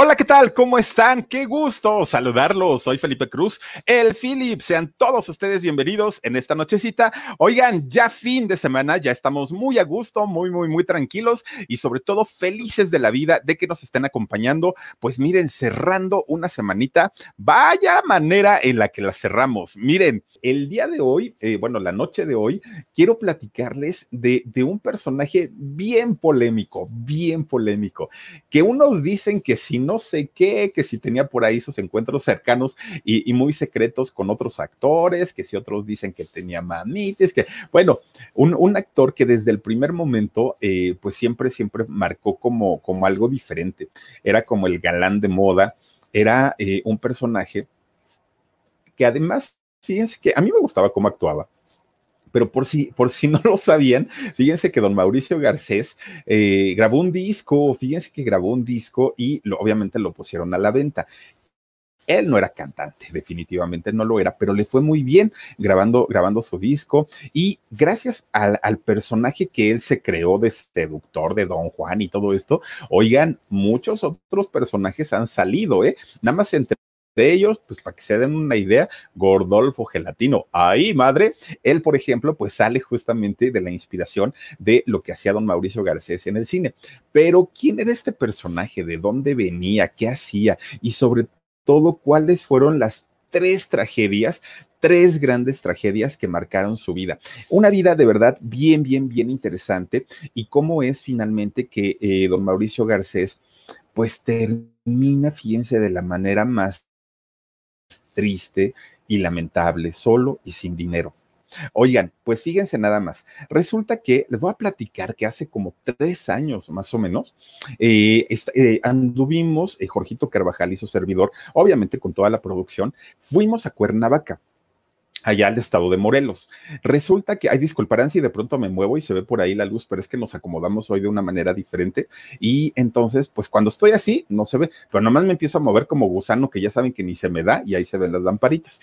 Hola, ¿qué tal? ¿Cómo están? Qué gusto saludarlos. Soy Felipe Cruz, el Philip. Sean todos ustedes bienvenidos en esta nochecita. Oigan, ya fin de semana, ya estamos muy a gusto, muy, muy, muy tranquilos y sobre todo felices de la vida de que nos estén acompañando. Pues miren, cerrando una semanita, vaya manera en la que la cerramos. Miren, el día de hoy, eh, bueno, la noche de hoy, quiero platicarles de, de un personaje bien polémico, bien polémico, que unos dicen que si no sé qué, que si tenía por ahí sus encuentros cercanos y, muy secretos con otros actores, que si otros dicen que tenía mamitis, que bueno, un, actor que desde el primer momento, eh, pues siempre, siempre marcó como, como algo diferente. Era como el galán de moda, era eh, un personaje que además, fíjense que a mí me gustaba cómo actuaba pero por si, por si no lo sabían, fíjense que don Mauricio Garcés eh, grabó un disco, fíjense que grabó un disco y obviamente lo pusieron a la venta. Él no era cantante, definitivamente no lo era, pero le fue muy bien grabando, grabando su disco y gracias al, al, personaje que él se creó de seductor de Don Juan y todo esto, oigan, muchos otros personajes han salido, ¿eh? Nada más entre de ellos, pues para que se den una idea, Gordolfo Gelatino. Ahí, madre, él, por ejemplo, pues sale justamente de la inspiración de lo que hacía don Mauricio Garcés en el cine. Pero, ¿quién era este personaje? ¿De dónde venía? ¿Qué hacía? Y sobre todo, ¿cuáles fueron las tres tragedias tres grandes tragedias que marcaron su vida. Una vida de verdad bien, bien, bien interesante y cómo es finalmente que eh, don Mauricio Garcés pues termina, fíjense, de la manera más triste y lamentable, solo y sin dinero. Oigan, pues fíjense nada más. Resulta que les voy a platicar que hace como tres años más o menos eh, eh, anduvimos, eh, Jorgito Carvajal y su servidor, obviamente con toda la producción, fuimos a Cuernavaca allá al estado de Morelos. Resulta que, ay, disculparán si de pronto me muevo y se ve por ahí la luz, pero es que nos acomodamos hoy de una manera diferente y entonces, pues cuando estoy así, no se ve, pero nomás me empiezo a mover como gusano que ya saben que ni se me da y ahí se ven las lamparitas.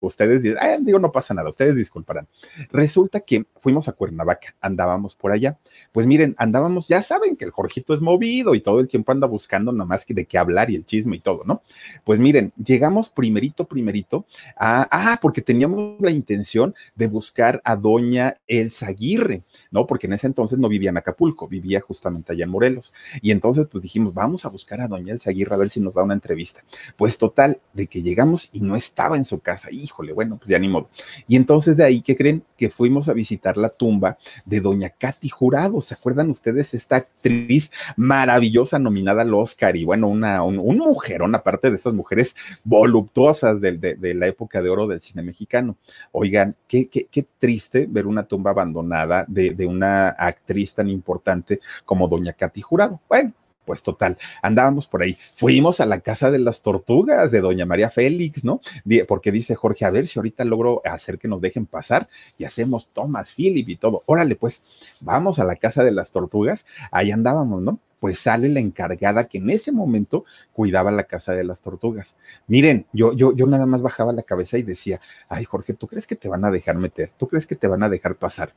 Ustedes dicen, digo, no pasa nada, ustedes disculparán. Resulta que fuimos a Cuernavaca, andábamos por allá. Pues miren, andábamos, ya saben que el Jorgito es movido y todo el tiempo anda buscando nomás que de qué hablar y el chisme y todo, ¿no? Pues miren, llegamos primerito, primerito a, ah, porque teníamos la intención de buscar a doña Elsa Aguirre, ¿no? Porque en ese entonces no vivía en Acapulco, vivía justamente allá en Morelos. Y entonces, pues dijimos, vamos a buscar a doña Elsa Aguirre a ver si nos da una entrevista. Pues total, de que llegamos y no estaba en su casa. Y híjole, bueno, pues ya ni modo. Y entonces de ahí, ¿qué creen? Que fuimos a visitar la tumba de doña Katy Jurado. ¿Se acuerdan ustedes? Esta actriz maravillosa nominada al Oscar y bueno, una, un, un mujerón, aparte de esas mujeres voluptuosas de, de, la época de oro del cine mexicano. Oigan, qué, qué, qué triste ver una tumba abandonada de, de una actriz tan importante como doña Katy Jurado. Bueno, pues total, andábamos por ahí. Fuimos a la casa de las tortugas de doña María Félix, ¿no? Porque dice Jorge, a ver si ahorita logro hacer que nos dejen pasar y hacemos Thomas Philip y todo. Órale, pues, vamos a la casa de las tortugas. Ahí andábamos, ¿no? Pues sale la encargada que en ese momento cuidaba la casa de las tortugas. Miren, yo, yo, yo nada más bajaba la cabeza y decía, ay, Jorge, ¿tú crees que te van a dejar meter? ¿Tú crees que te van a dejar pasar?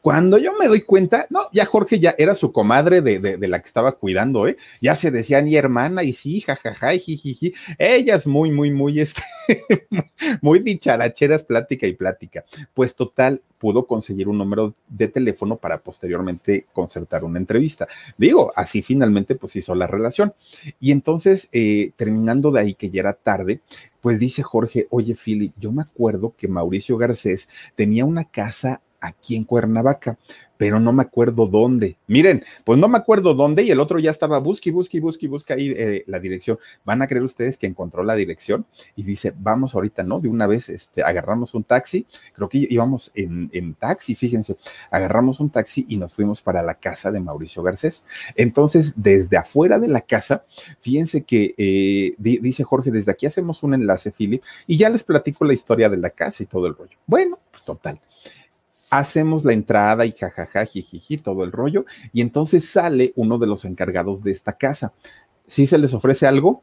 Cuando yo me doy cuenta, no, ya Jorge ya era su comadre de, de, la que estaba cuidando, ¿eh? Ya se decía ni hermana y sí, jajaja, y jijiji. Ella muy, muy, muy, este, muy dicharacheras, plática y plática. Pues total, pudo conseguir un número de teléfono para posteriormente concertar una entrevista. Digo, así finalmente pues hizo la relación. Y entonces, eh, terminando de ahí, que ya era tarde, pues dice Jorge, oye, Philip, yo me acuerdo que Mauricio Garcés tenía una casa aquí en Cuernavaca, pero no me acuerdo dónde. Miren, pues no me acuerdo dónde y el otro ya estaba busque, busque, busque, busque ahí eh, la dirección. Van a creer ustedes que encontró la dirección y dice, vamos ahorita, ¿no? De una vez este, agarramos un taxi, creo que íbamos en, en taxi, fíjense, agarramos un taxi y nos fuimos para la casa de Mauricio Garcés. Entonces, desde afuera de la casa, fíjense que eh, dice Jorge, desde aquí hacemos un enlace, Philip, y ya les platico la historia de la casa y todo el rollo. Bueno, pues total hacemos la entrada y jajaja, jijiji, todo el rollo, y entonces sale uno de los encargados de esta casa. Si se les ofrece algo,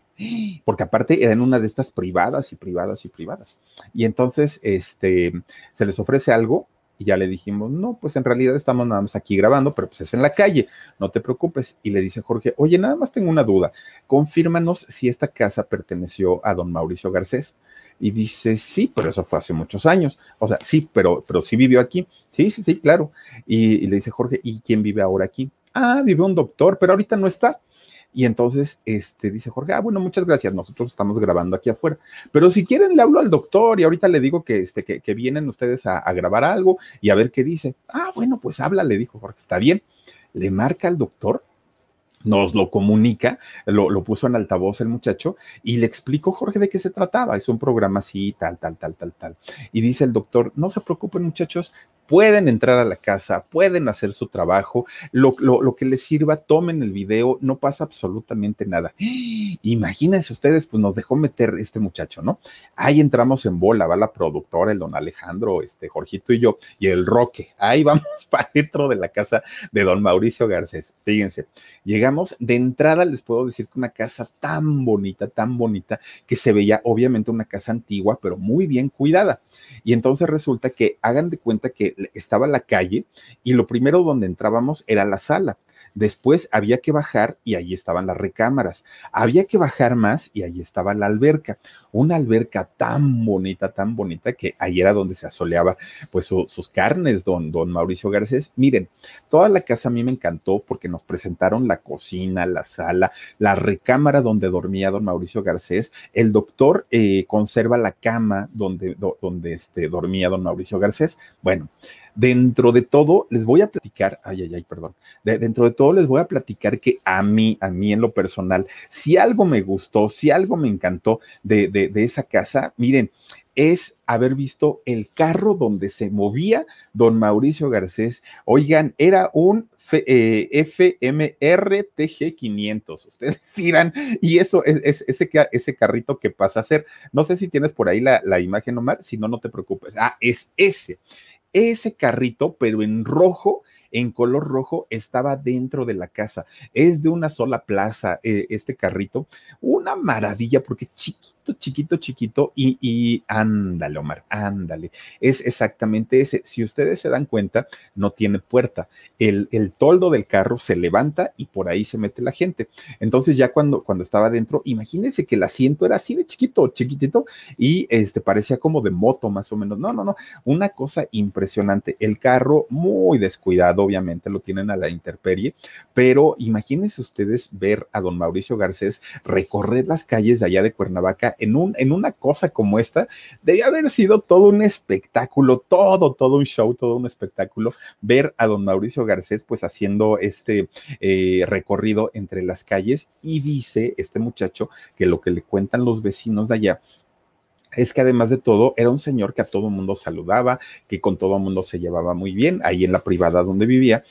porque aparte eran una de estas privadas y privadas y privadas. Y entonces, este, se les ofrece algo y ya le dijimos, no, pues en realidad estamos nada más aquí grabando, pero pues es en la calle, no te preocupes. Y le dice Jorge, oye, nada más tengo una duda, confírmanos si esta casa perteneció a don Mauricio Garcés. Y dice, sí, pero eso fue hace muchos años. O sea, sí, pero, pero sí vivió aquí. Sí, sí, sí, claro. Y, le dice Jorge, ¿y quién vive ahora aquí? Ah, vive un doctor, pero ahorita no está. Y entonces, este, dice Jorge, ah, bueno, muchas gracias, nosotros estamos grabando aquí afuera. Pero si quieren, le hablo al doctor y ahorita le digo que, este, que, vienen ustedes a, a, grabar algo y a ver qué dice. Ah, bueno, pues habla, le dijo Jorge, está bien. Le marca al doctor nos lo comunica, lo, puso en altavoz el muchacho y le explicó Jorge de qué se trataba. Es un programa así, tal, tal, tal, tal, tal. Y dice el doctor, no se preocupen muchachos, pueden entrar a la casa, pueden hacer su trabajo, lo, lo, que les sirva, tomen el video, no pasa absolutamente nada. Imagínense ustedes, pues nos dejó meter este muchacho, ¿no? Ahí entramos en bola, va la productora, el don Alejandro, este Jorgito y yo, y el Roque. Ahí vamos para dentro de la casa de don Mauricio Garcés. Fíjense, llegamos, de entrada les puedo decir que una casa tan bonita, tan bonita, que se veía obviamente una casa antigua, pero muy bien cuidada. Y entonces resulta que hagan de cuenta que estaba la calle y lo primero donde entrábamos era la sala. Después había que bajar y ahí estaban las recámaras. Había que bajar más y ahí estaba la alberca. Una alberca tan bonita, tan bonita que ahí era donde se asoleaba pues sus carnes, don, don Mauricio Garcés. Miren, toda la casa a mí me encantó porque nos presentaron la cocina, la sala, la recámara donde dormía don Mauricio Garcés. El doctor eh, conserva la cama donde, donde este, dormía don Mauricio Garcés. Bueno, Dentro de todo, les voy a platicar, ay, ay, ay, perdón, dentro de todo les voy a platicar que a mí, a mí en lo personal, si algo me gustó, si algo me encantó de, de, esa casa, miren, es haber visto el carro donde se movía don Mauricio Garcés. Oigan, era un eh, FMR TG500. Ustedes dirán, y eso es, ese, ese carrito que pasa a ser. No sé si tienes por ahí la, la imagen, Omar, si no, no te preocupes. Ah, es ese ese carrito, pero en rojo, en color rojo, estaba dentro de la casa. Es de una sola plaza eh, este carrito. Una maravilla porque chiquito, chiquito, chiquito y, ándale, Omar, ándale. Es exactamente ese. Si ustedes se dan cuenta, no tiene puerta. El, el toldo del carro se levanta y por ahí se mete la gente. Entonces ya cuando, cuando estaba dentro, imagínense que el asiento era así de chiquito, chiquitito y este parecía como de moto más o menos. No, no, no, una cosa impresionante. El carro muy descuidado obviamente lo tienen a la interperie, pero imagínense ustedes ver a don Mauricio Garcés recorrer las calles de allá de Cuernavaca en, un, en una cosa como esta, debe haber sido todo un espectáculo, todo, todo un show, todo un espectáculo, ver a don Mauricio Garcés pues haciendo este eh, recorrido entre las calles y dice este muchacho que lo que le cuentan los vecinos de allá es que además de todo era un señor que a todo mundo saludaba, que con todo mundo se llevaba muy bien, ahí en la privada donde vivía,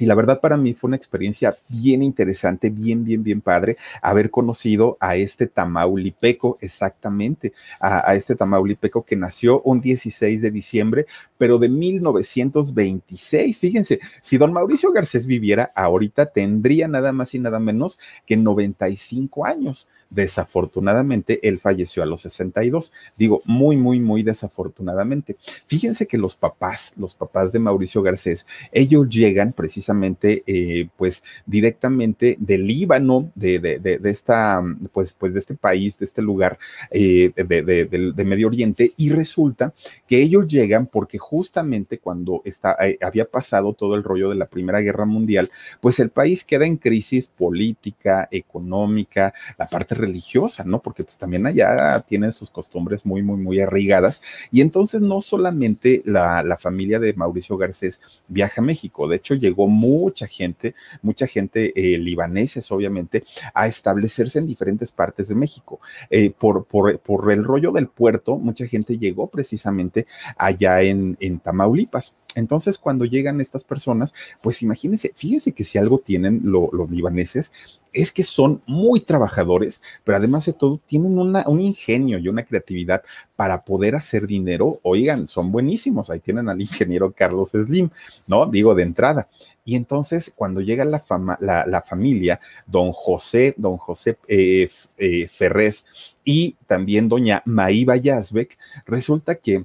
Y la verdad para mí fue una experiencia bien interesante, bien, bien, bien padre haber conocido a este Tamaulipeco, exactamente, a, este Tamaulipeco que nació un 16 de diciembre, pero de 1926. Fíjense, si don Mauricio Garcés viviera ahorita, tendría nada más y nada menos que 95 años. Desafortunadamente, él falleció a los 62. Digo, muy, muy, muy desafortunadamente. Fíjense que los papás, los papás de Mauricio Garcés, ellos llegan precisamente, eh, pues, directamente del Líbano, de, de, de, esta, pues, pues, de este país, de este lugar eh, de, Medio Oriente, y resulta que ellos llegan porque justamente cuando eh, había pasado todo el rollo de la Primera Guerra Mundial, pues el país queda en crisis política, económica, la parte religiosa, ¿no? Porque pues también allá tienen sus costumbres muy, muy, muy arraigadas. Y entonces no solamente la, la familia de Mauricio Garcés viaja a México, de hecho llegó mucha gente, mucha gente eh, obviamente, a establecerse en diferentes partes de México. Eh, por, por, por, el rollo del puerto, mucha gente llegó precisamente allá en, en Tamaulipas. Entonces, cuando llegan estas personas, pues imagínense, fíjense que si algo tienen lo, los libaneses, es que son muy trabajadores, pero además de todo tienen una, un ingenio y una creatividad para poder hacer dinero. Oigan, son buenísimos. Ahí tienen al ingeniero Carlos Slim, ¿no? Digo de entrada. Y entonces, cuando llega la, fama, la, la familia, don José, don José eh, eh, Ferrés y también doña Maíba Yazbek, resulta que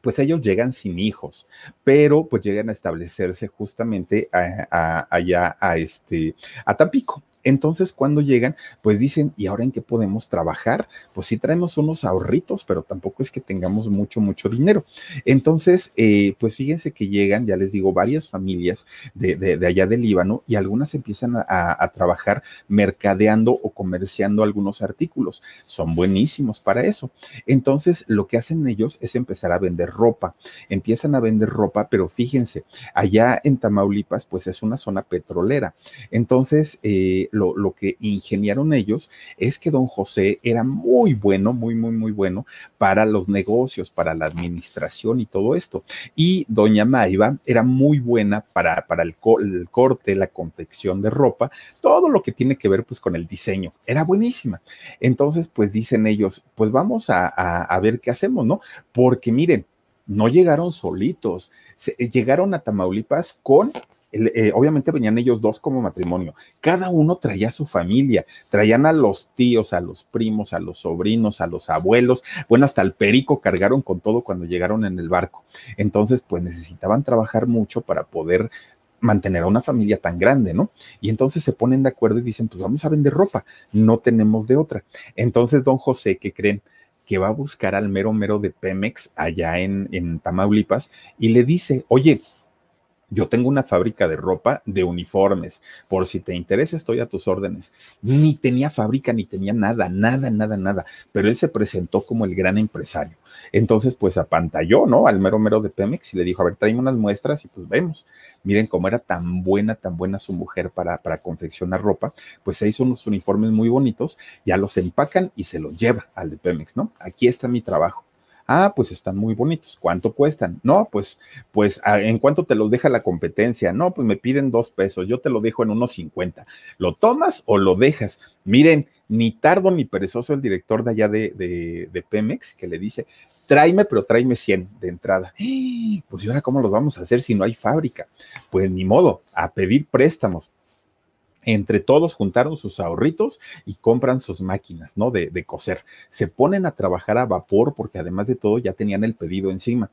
pues ellos llegan sin hijos, pero pues llegan a establecerse justamente a, allá a este, a Tampico. Entonces, cuando llegan, pues dicen, ¿y ahora en qué podemos trabajar? Pues sí traemos unos ahorritos, pero tampoco es que tengamos mucho, mucho dinero. Entonces, eh, pues fíjense que llegan, ya les digo, varias familias de, de, allá del Líbano y algunas empiezan a, a, trabajar mercadeando o comerciando algunos artículos. Son buenísimos para eso. Entonces, lo que hacen ellos es empezar a vender ropa. Empiezan a vender ropa, pero fíjense, allá en Tamaulipas, pues es una zona petrolera. Entonces, eh, lo, lo, que ingeniaron ellos es que don José era muy bueno, muy, muy, muy bueno para los negocios, para la administración y todo esto. Y doña Maiva era muy buena para, para el, co el corte, la confección de ropa, todo lo que tiene que ver pues con el diseño. Era buenísima. Entonces, pues dicen ellos, pues vamos a, a, a ver qué hacemos, ¿no? Porque miren, no llegaron solitos, se, llegaron a Tamaulipas con eh, obviamente venían ellos dos como matrimonio. Cada uno traía su familia, traían a los tíos, a los primos, a los sobrinos, a los abuelos. Bueno, hasta el perico cargaron con todo cuando llegaron en el barco. Entonces, pues necesitaban trabajar mucho para poder mantener a una familia tan grande, ¿no? Y entonces se ponen de acuerdo y dicen, pues vamos a vender ropa, no tenemos de otra. Entonces, don José, ¿qué creen? que va a buscar al mero mero de Pemex allá en, en Tamaulipas y le dice, oye, yo tengo una fábrica de ropa, de uniformes. Por si te interesa, estoy a tus órdenes. Ni tenía fábrica, ni tenía nada, nada, nada, nada. Pero él se presentó como el gran empresario. Entonces, pues apantalló, ¿no? Al mero mero de Pemex y le dijo, a ver, tráeme unas muestras y pues vemos. Miren cómo era tan buena, tan buena su mujer para, para confeccionar ropa. Pues se hizo unos uniformes muy bonitos, ya los empacan y se los lleva al de Pemex, ¿no? Aquí está mi trabajo. Ah, pues están muy bonitos. ¿Cuánto cuestan? No, pues, pues, ah, ¿en cuánto te los deja la competencia? No, pues me piden dos pesos. Yo te lo dejo en unos cincuenta. ¿Lo tomas o lo dejas? Miren, ni tardo ni perezoso el director de allá de, de, de Pemex que le dice, tráeme, pero tráeme 100 de entrada. Pues, ¿y ahora cómo los vamos a hacer si no hay fábrica? Pues ni modo, a pedir préstamos entre todos juntaron sus ahorritos y compran sus máquinas, ¿no? De, de, coser. Se ponen a trabajar a vapor porque además de todo ya tenían el pedido encima.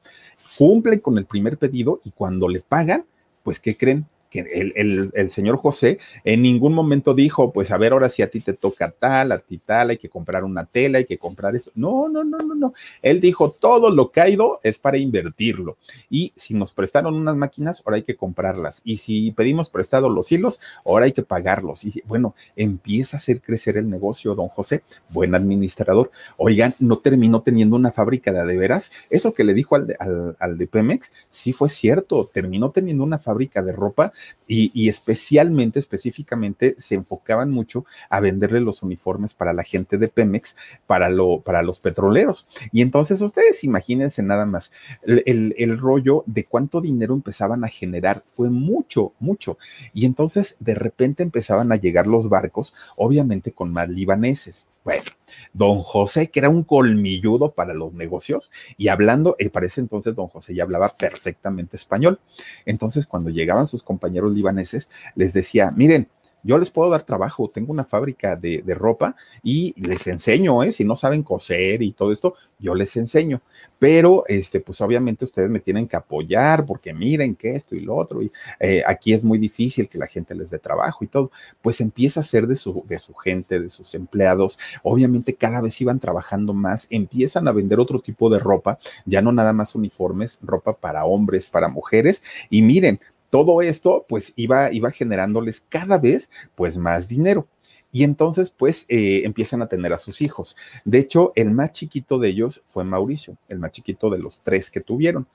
Cumplen con el primer pedido y cuando le pagan, pues, ¿qué creen? Que el, el, señor José en ningún momento dijo, pues a ver, ahora si a ti te toca tal, a ti tal, hay que comprar una tela, hay que comprar eso. No, no, no, no, no. Él dijo, todo lo caído es para invertirlo. Y si nos prestaron unas máquinas, ahora hay que comprarlas. Y si pedimos prestado los hilos, ahora hay que pagarlos. Y bueno, empieza a hacer crecer el negocio, don José, buen administrador. Oigan, no terminó teniendo una fábrica de adeveras. Eso que le dijo al de, al, al de Pemex, sí fue cierto, terminó teniendo una fábrica de ropa y, especialmente, específicamente, se enfocaban mucho a venderle los uniformes para la gente de Pemex, para, lo, para los petroleros. Y entonces ustedes imagínense nada más, el, el rollo de cuánto dinero empezaban a generar fue mucho, mucho. Y entonces de repente empezaban a llegar los barcos, obviamente con más libaneses. Bueno, don José, que era un colmilludo para los negocios, y hablando, eh, para ese entonces don José ya hablaba perfectamente español. Entonces, cuando llegaban sus compañeros libaneses, les decía, miren, yo les puedo dar trabajo, tengo una fábrica de, ropa y les enseño, ¿eh? Si no saben coser y todo esto, yo les enseño. Pero, este, pues obviamente ustedes me tienen que apoyar porque miren que esto y lo otro, y eh, aquí es muy difícil que la gente les dé trabajo y todo. Pues empieza a ser de su, de su gente, de sus empleados. Obviamente cada vez iban trabajando más, empiezan a vender otro tipo de ropa, ya no nada más uniformes, ropa para hombres, para mujeres. Y miren, todo esto pues iba, iba generándoles cada vez pues más dinero. Y entonces, pues, eh, empiezan a tener a sus hijos. De hecho, el más chiquito de ellos fue Mauricio, el más chiquito de los tres que tuvieron.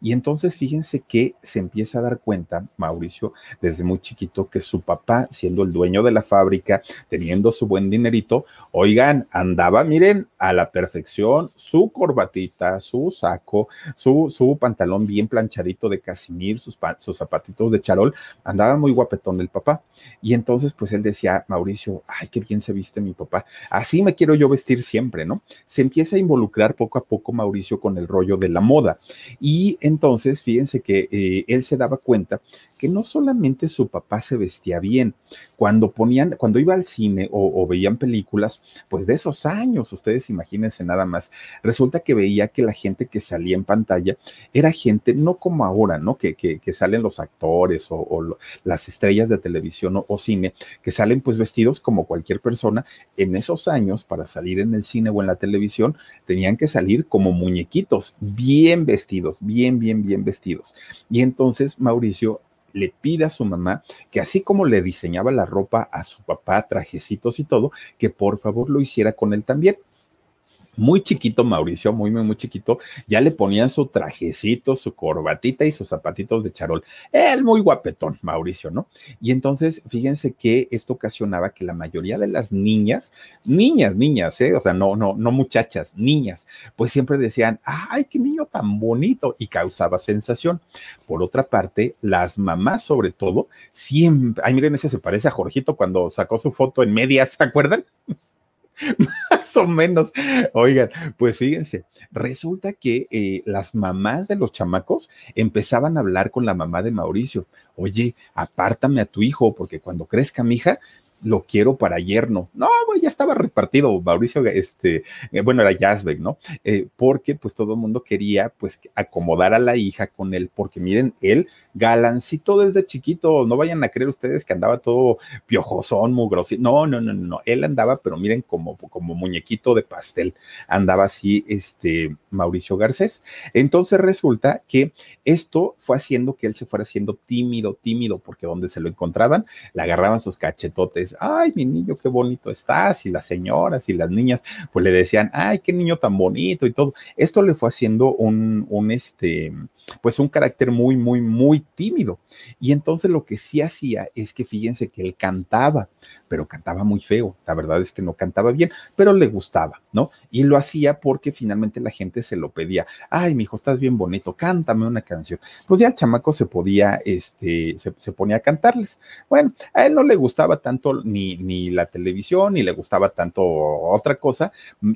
Y entonces, fíjense que se empieza a dar cuenta, Mauricio, desde muy chiquito, que su papá, siendo el dueño de la fábrica, teniendo su buen dinerito, oigan, andaba, miren, a la perfección, su corbatita, su saco, su, su pantalón bien planchadito de casimir, sus, sus zapatitos de charol, andaba muy guapetón el papá. Y entonces, pues, él decía, Mauricio, ay, qué bien se viste mi papá, así me quiero yo vestir siempre, ¿no? Se empieza a involucrar poco a poco Mauricio con el rollo de la moda. Y entonces, fíjense que eh, él se daba cuenta que no solamente su papá se vestía bien, cuando ponían, cuando iba al cine o, veían películas, pues de esos años, ustedes imagínense nada más, resulta que veía que la gente que salía en pantalla era gente, no como ahora, ¿no? Que, que, salen los actores o, las estrellas de televisión o, o cine, que salen pues vestidos como cualquier persona. En esos años, para salir en el cine o en la televisión, tenían que salir como muñequitos, bien vestidos, bien, bien, bien vestidos. Y entonces Mauricio le pide a su mamá que así como le diseñaba la ropa a su papá, trajecitos y todo, que por favor lo hiciera con él también muy chiquito, Mauricio, muy, muy, muy chiquito, ya le ponían su trajecito, su corbatita y sus zapatitos de charol. Él muy guapetón, Mauricio, ¿no? Y entonces, fíjense que esto ocasionaba que la mayoría de las niñas, niñas, niñas, ¿eh? O sea, no, no, no muchachas, niñas, pues siempre decían, ay, qué niño tan bonito, y causaba sensación. Por otra parte, las mamás, sobre todo, siempre, ay, miren, ese se parece a Jorgito cuando sacó su foto en medias, ¿se acuerdan? Más o menos. Oigan, pues fíjense, resulta que eh, las mamás de los chamacos empezaban a hablar con la mamá de Mauricio. Oye, apártame a tu hijo, porque cuando crezca mi hija, lo quiero para yerno. No, ya estaba repartido, Mauricio, este, eh, bueno, era Jasbeck, ¿no? Eh, porque pues todo el mundo quería pues acomodar a la hija con él, porque miren, él galancito desde chiquito, no vayan a creer ustedes que andaba todo piojosón, mugrosito, no, no, no, no, él andaba, pero miren, como, como muñequito de pastel, andaba así, este, Mauricio Garcés. Entonces resulta que esto fue haciendo que él se fuera haciendo tímido, tímido, porque donde se lo encontraban, le agarraban sus cachetotes, ay, mi niño, qué bonito estás, y las señoras y las niñas, pues le decían, ay, qué niño tan bonito y todo. Esto le fue haciendo un, un, este, pues un carácter muy, muy, muy tímido. Y entonces lo que sí hacía es que fíjense que él cantaba, pero cantaba muy feo. La verdad es que no cantaba bien, pero le gustaba, ¿no? Y lo hacía porque finalmente la gente se lo pedía. Ay, mi hijo, estás bien bonito, cántame una canción. Pues ya el chamaco se podía, este, se, ponía a cantarles. Bueno, a él no le gustaba tanto ni, ni la televisión, ni le gustaba tanto otra cosa.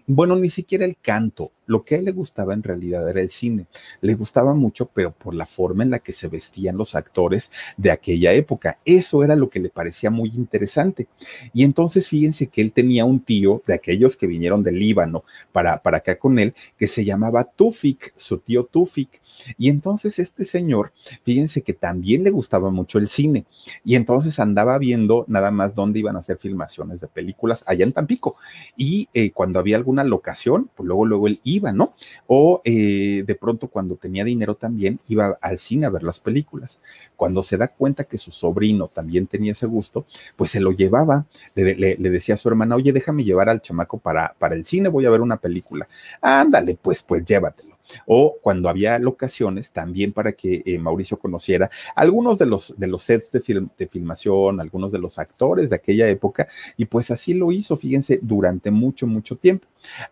Bueno, ni siquiera el canto Lo que a él le gustaba en realidad era el cine. Le gustaba mucho, pero por la forma en la que se vestían los actores de aquella época. Eso era lo que le parecía muy interesante. Y entonces fíjense que él tenía un tío de aquellos que vinieron del Líbano para, para acá con él, que se llamaba Tufik, su tío Tufik. Y entonces este señor, fíjense que también le gustaba mucho el cine. Y entonces andaba viendo nada más dónde iban a hacer filmaciones de películas allá en Tampico. Y eh, cuando había alguna locación, pues luego, luego él iba, ¿no? O eh, de pronto cuando tenía dinero también iba al cine a ver las películas. Cuando se da cuenta que su sobrino también tenía ese gusto, pues se lo llevaba, le, le decía a su hermana, oye, déjame llevar al chamaco para, para el cine, voy a ver una película. Ándale, pues, pues llévatelo o cuando había locaciones también para que eh, Mauricio conociera algunos de los, de los sets de, film, de filmación, algunos de los actores de aquella época, y pues así lo hizo, fíjense, durante mucho, mucho tiempo.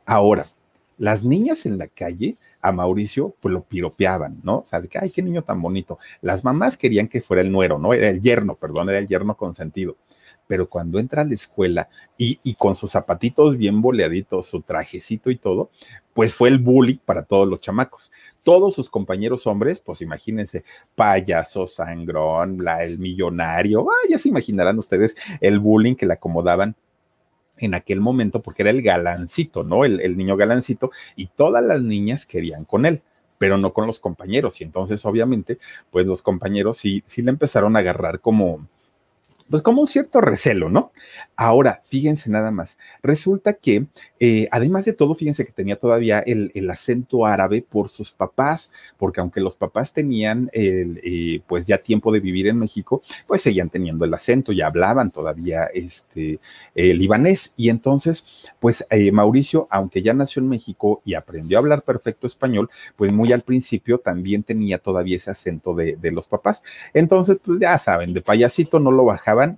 Ahora, las niñas en la calle a Mauricio, pues lo piropeaban, ¿no? O sea, de que, ay, qué niño tan bonito. Las mamás querían que fuera el nuero, ¿no? Era el yerno, perdón, era el yerno consentido pero cuando entra a la escuela y, y, con sus zapatitos bien boleaditos, su trajecito y todo, pues fue el bully para todos los chamacos. Todos sus compañeros hombres, pues imagínense, payaso, sangrón, el millonario, ah, ya se imaginarán ustedes el bullying que le acomodaban en aquel momento, porque era el galancito, ¿no? El, el niño galancito, y todas las niñas querían con él pero no con los compañeros. Y entonces, obviamente, pues los compañeros sí, sí le empezaron a agarrar como, pues como un cierto recelo, ¿no? Ahora, fíjense nada más, resulta que eh, además de todo, fíjense que tenía todavía el, el, acento árabe por sus papás, porque aunque los papás tenían el, eh, pues ya tiempo de vivir en México, pues seguían teniendo el acento y hablaban todavía este eh, libanés. Y entonces, pues eh, Mauricio, aunque ya nació en México y aprendió a hablar perfecto español, pues muy al principio también tenía todavía ese acento de, de los papás. Entonces, pues ya saben, de payasito no lo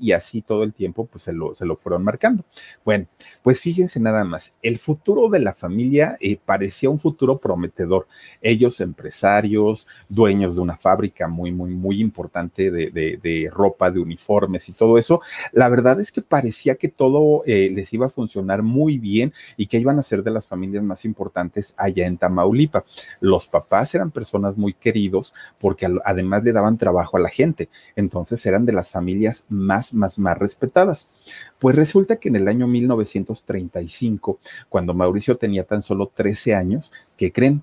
y así todo el tiempo pues se lo, se lo fueron marcando. Bueno, pues fíjense nada más, el futuro de la familia eh, parecía un futuro prometedor. Ellos empresarios, dueños de una fábrica muy, muy, muy importante de, de, de ropa, de uniformes y todo eso, la verdad es que parecía que todo eh, les iba a funcionar muy bien y que iban a ser de las familias más importantes allá en Tamaulipa. Los papás eran personas muy queridos porque además le daban trabajo a la gente, entonces eran de las familias más, más, más respetadas. Pues resulta que en el año 1935, cuando Mauricio tenía tan solo 13 años, ¿qué creen?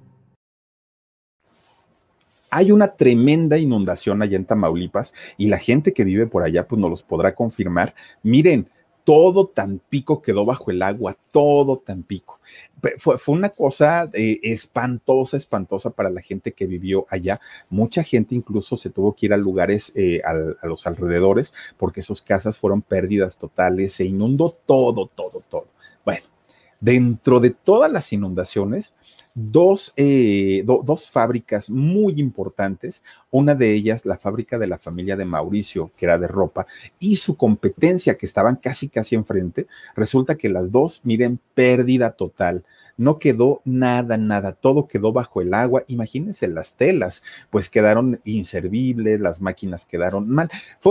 hay una tremenda inundación allá en Tamaulipas y la gente que vive por allá pues nos los podrá confirmar. Miren, todo Tampico quedó bajo el agua, todo Tampico. Fue, fue una cosa eh, espantosa, espantosa para la gente que vivió allá. Mucha gente incluso se tuvo que ir a lugares eh, a, los alrededores porque sus casas fueron pérdidas totales, se inundó todo, todo, todo. Bueno, dentro de todas las inundaciones, dos, eh, do, dos fábricas muy importantes, una de ellas la fábrica de la familia de Mauricio, que era de ropa, y su competencia, que estaban casi, casi enfrente, resulta que las dos, miren, pérdida total. No quedó nada, nada, todo quedó bajo el agua. Imagínense las telas, pues quedaron inservibles, las máquinas quedaron mal.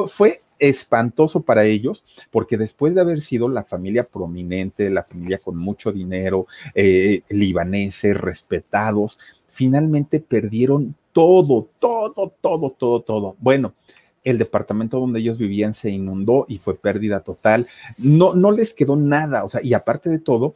Fue espantoso para ellos, porque después de haber sido la familia prominente, la familia con mucho dinero, eh, libaneses, respetados, finalmente perdieron todo, todo, todo, todo, todo. Bueno, el departamento donde ellos vivían se inundó y fue pérdida total. No, no les quedó nada, o sea, y aparte de todo,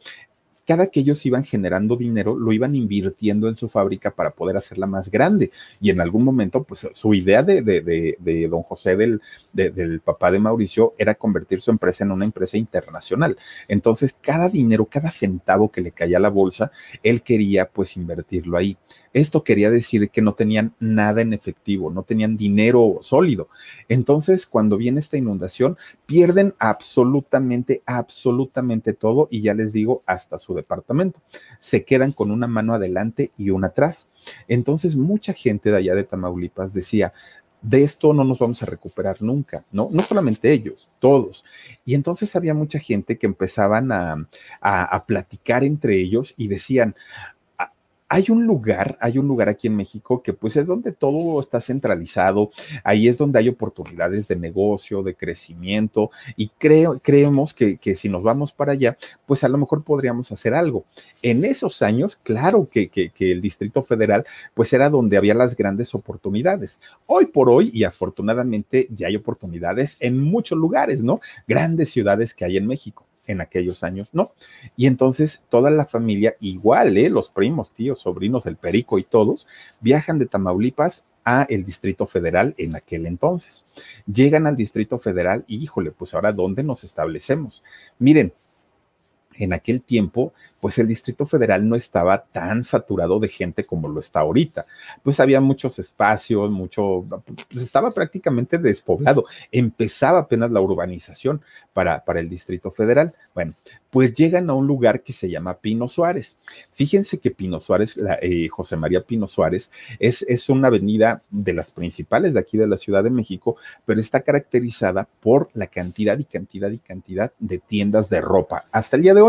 cada que ellos iban generando dinero, lo iban invirtiendo en su fábrica para poder hacerla más grande. Y en algún momento, pues su idea de, de, de, de don José, del, del papá de Mauricio, era convertir su empresa en una empresa internacional. Entonces, cada dinero, cada centavo que le caía a la bolsa, él quería pues invertirlo ahí. Esto quería decir que no tenían nada en efectivo, no tenían dinero sólido. Entonces, cuando viene esta inundación, pierden absolutamente, absolutamente todo y ya les digo, hasta su departamento. Se quedan con una mano adelante y una atrás. Entonces, mucha gente de allá de Tamaulipas decía, de esto no nos vamos a recuperar nunca, ¿no? No solamente ellos, todos. Y entonces había mucha gente que empezaban a, a, platicar entre ellos y decían, hay un lugar, hay un lugar aquí en México que pues es donde todo está centralizado, ahí es donde hay oportunidades de negocio, de crecimiento y creo, creemos que, si nos vamos para allá, pues a lo mejor podríamos hacer algo. En esos años, claro que, que el Distrito Federal pues era donde había las grandes oportunidades. Hoy por hoy y afortunadamente ya hay oportunidades en muchos lugares, ¿no? Grandes ciudades que hay en México en aquellos años no. Y entonces toda la familia, igual, ¿eh? los primos, tíos, sobrinos, el perico y todos, viajan de Tamaulipas a el Distrito Federal en aquel entonces. Llegan al Distrito Federal y híjole, pues ahora ¿dónde nos establecemos? Miren, en aquel tiempo, pues el Distrito Federal no estaba tan saturado de gente como lo está ahorita. Pues había muchos espacios, mucho, pues estaba prácticamente despoblado. Empezaba apenas la urbanización para, para el Distrito Federal. Bueno, pues llegan a un lugar que se llama Pino Suárez. Fíjense que Pino Suárez, eh, José María Pino Suárez, es, es una avenida de las principales de aquí de la Ciudad de México, pero está caracterizada por la cantidad y cantidad y cantidad de tiendas de ropa hasta el día de hoy.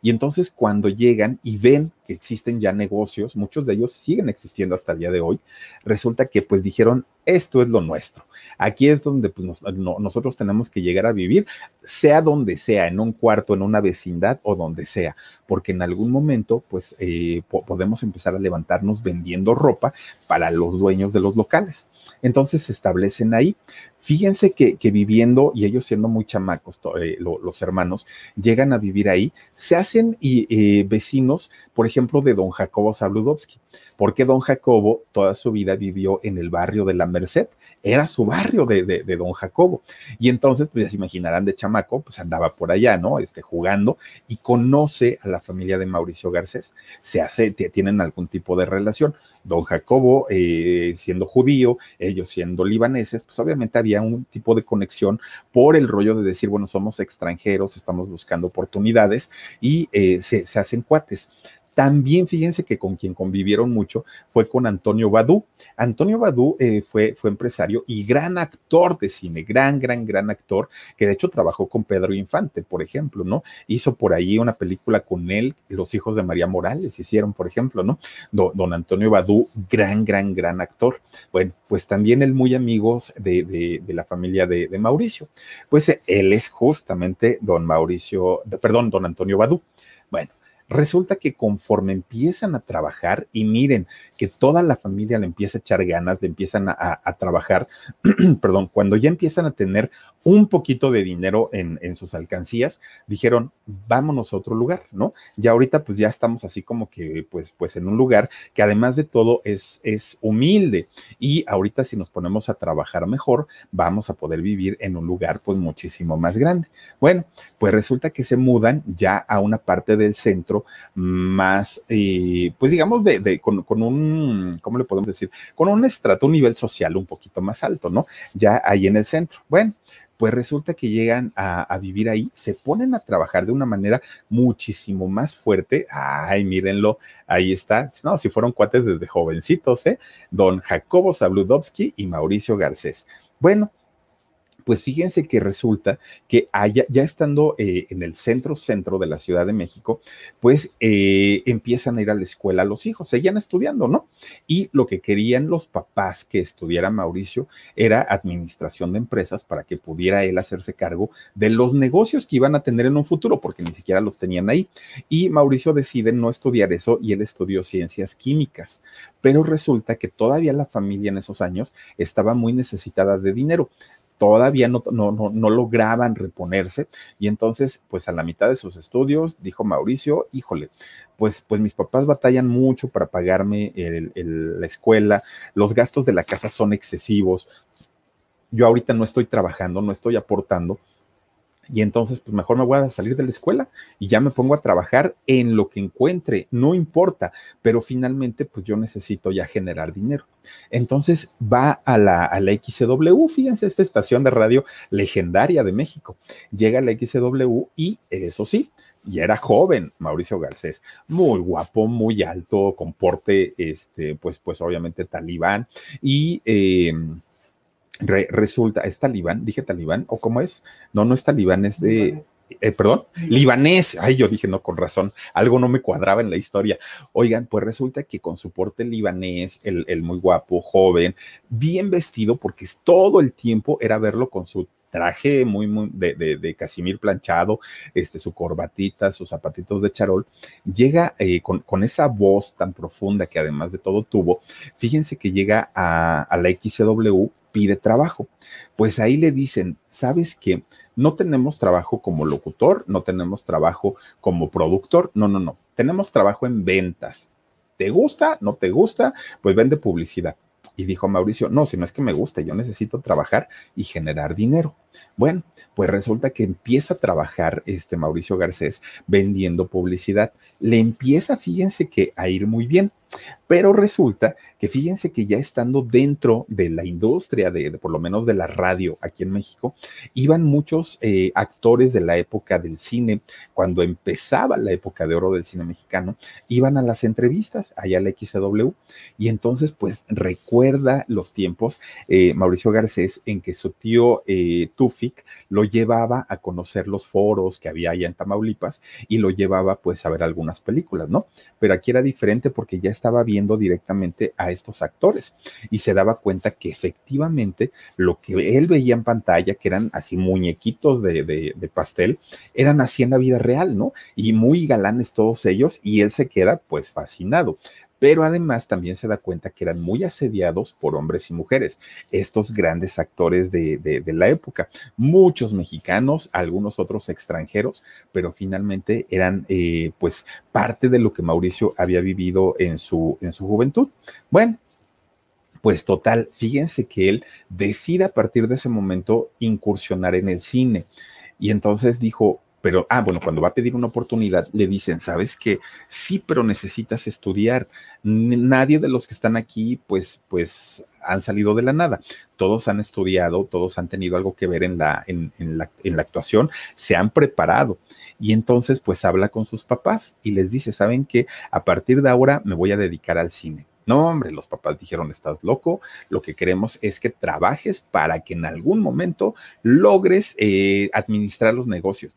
Y entonces cuando llegan y ven que existen ya negocios, muchos de ellos siguen existiendo hasta el día de hoy, resulta que pues dijeron, esto es lo nuestro. Aquí es donde pues, nosotros tenemos que llegar a vivir, sea donde sea, en un cuarto, en una vecindad o donde sea, porque en algún momento pues eh, podemos empezar a levantarnos vendiendo ropa para los dueños de los locales. Entonces se establecen ahí. Fíjense que, viviendo, y ellos siendo muy chamacos, eh, los hermanos, llegan a vivir ahí, se hacen y, eh, vecinos, por ejemplo, de don Jacobo Zabludovsky porque don Jacobo toda su vida vivió en el barrio de la Merced, era su barrio de, de, don Jacobo. Y entonces, pues ya se imaginarán de chamaco, pues andaba por allá, ¿no? Este, jugando y conoce a la familia de Mauricio Garcés, se hace, tienen algún tipo de relación. Don Jacobo, eh, siendo judío, ellos siendo libaneses, pues obviamente había un tipo de conexión por el rollo de decir, bueno, somos extranjeros, estamos buscando oportunidades y eh, se, se hacen cuates. También fíjense que con quien convivieron mucho fue con Antonio Badú. Antonio Badú eh, fue, fue empresario y gran actor de cine, gran, gran, gran actor, que de hecho trabajó con Pedro Infante, por ejemplo, ¿no? Hizo por ahí una película con él, Los hijos de María Morales hicieron, por ejemplo, ¿no? Don, Antonio Badú, gran, gran, gran actor. Bueno, pues también él muy amigos de, la familia de, de, Mauricio. Pues él es justamente don Mauricio, perdón, don Antonio Badú. Bueno, Resulta que conforme empiezan a trabajar y miren que toda la familia le empieza a echar ganas, le empiezan a, trabajar, perdón, cuando ya empiezan a tener un poquito de dinero en, en, sus alcancías, dijeron, vámonos a otro lugar, ¿no? Ya ahorita pues ya estamos así como que pues, pues en un lugar que además de todo es, es humilde y ahorita si nos ponemos a trabajar mejor, vamos a poder vivir en un lugar pues muchísimo más grande. Bueno, pues resulta que se mudan ya a una parte del centro más, eh, pues digamos, de, con, un, ¿cómo le podemos decir? Con un estrato, un nivel social un poquito más alto, ¿no? Ya ahí en el centro. Bueno, pues resulta que llegan a, vivir ahí, se ponen a trabajar de una manera muchísimo más fuerte. Ay, mírenlo, ahí está. No, si fueron cuates desde jovencitos, ¿eh? Don Jacobo Zabludovsky y Mauricio Garcés. Bueno, pues fíjense que resulta que allá, ya estando eh, en el centro centro de la Ciudad de México, pues eh, empiezan a ir a la escuela los hijos, seguían estudiando, ¿no? Y lo que querían los papás que estudiara Mauricio era administración de empresas para que pudiera él hacerse cargo de los negocios que iban a tener en un futuro, porque ni siquiera los tenían ahí. Y Mauricio decide no estudiar eso y él estudió ciencias químicas, pero resulta que todavía la familia en esos años estaba muy necesitada de dinero todavía no, no, no, lograban reponerse. Y entonces, pues a la mitad de sus estudios, dijo Mauricio, híjole, pues, pues mis papás batallan mucho para pagarme la escuela, los gastos de la casa son excesivos, yo ahorita no estoy trabajando, no estoy aportando, y entonces, pues mejor me voy a salir de la escuela y ya me pongo a trabajar en lo que encuentre, no importa, pero finalmente, pues yo necesito ya generar dinero. Entonces va a la, a la XCW, fíjense, esta estación de radio legendaria de México. Llega a la XCW y eso sí, y era joven, Mauricio Garcés, muy guapo, muy alto, con porte, este, pues, pues obviamente talibán, y eh, resulta, ¿es talibán? Dije talibán, ¿o cómo es? No, no es talibán, es de... Eh, perdón, libanés. Ay, yo dije, no, con razón, algo no me cuadraba en la historia. Oigan, pues resulta que con su porte libanés, el, el muy guapo, joven, bien vestido, porque todo el tiempo era verlo con su traje muy, muy de, de, casimir planchado, este, su corbatita, sus zapatitos de charol, llega eh, con, con, esa voz tan profunda que además de todo tuvo, fíjense que llega a, a la XCW, pide trabajo. Pues ahí le dicen, ¿sabes qué? No tenemos trabajo como locutor, no tenemos trabajo como productor, no, no, no, tenemos trabajo en ventas. ¿Te gusta? ¿No te gusta? Pues vende publicidad. Y dijo Mauricio, no, si no es que me gusta, yo necesito trabajar y generar dinero. Bueno, pues resulta que empieza a trabajar este Mauricio Garcés vendiendo publicidad. Le empieza, fíjense que a ir muy bien. Pero resulta que fíjense que ya estando dentro de la industria, de, por lo menos de la radio aquí en México, iban muchos eh, actores de la época del cine, cuando empezaba la época de oro del cine mexicano, iban a las entrevistas allá a la XW y entonces pues recuerda los tiempos eh, Mauricio Garcés en que su tío eh, Lo llevaba a conocer los foros que había allá en Tamaulipas y lo llevaba pues a ver algunas películas, ¿no? Pero aquí era diferente porque ya estaba viendo directamente a estos actores y se daba cuenta que efectivamente lo que él veía en pantalla, que eran así muñequitos de, de, pastel, eran así en la vida real, ¿no? Y muy galanes todos ellos y él se queda pues fascinado pero además también se da cuenta que eran muy asediados por hombres y mujeres, estos grandes actores de, de, la época, muchos mexicanos, algunos otros extranjeros, pero finalmente eran eh, pues parte de lo que Mauricio había vivido en su, en su juventud. Bueno. Pues total, fíjense que él decide a partir de ese momento incursionar en el cine. Y entonces dijo, pero, ah, bueno, cuando va a pedir una oportunidad, le dicen, ¿sabes qué? Sí, pero necesitas estudiar. Nadie de los que están aquí, pues, pues, han salido de la nada. Todos han estudiado, todos han tenido algo que ver en la, en, la, en la actuación, se han preparado. Y entonces, pues, habla con sus papás y les dice, ¿saben qué? A partir de ahora me voy a dedicar al cine. No, hombre, los papás dijeron, estás loco, lo que queremos es que trabajes para que en algún momento logres eh, administrar los negocios.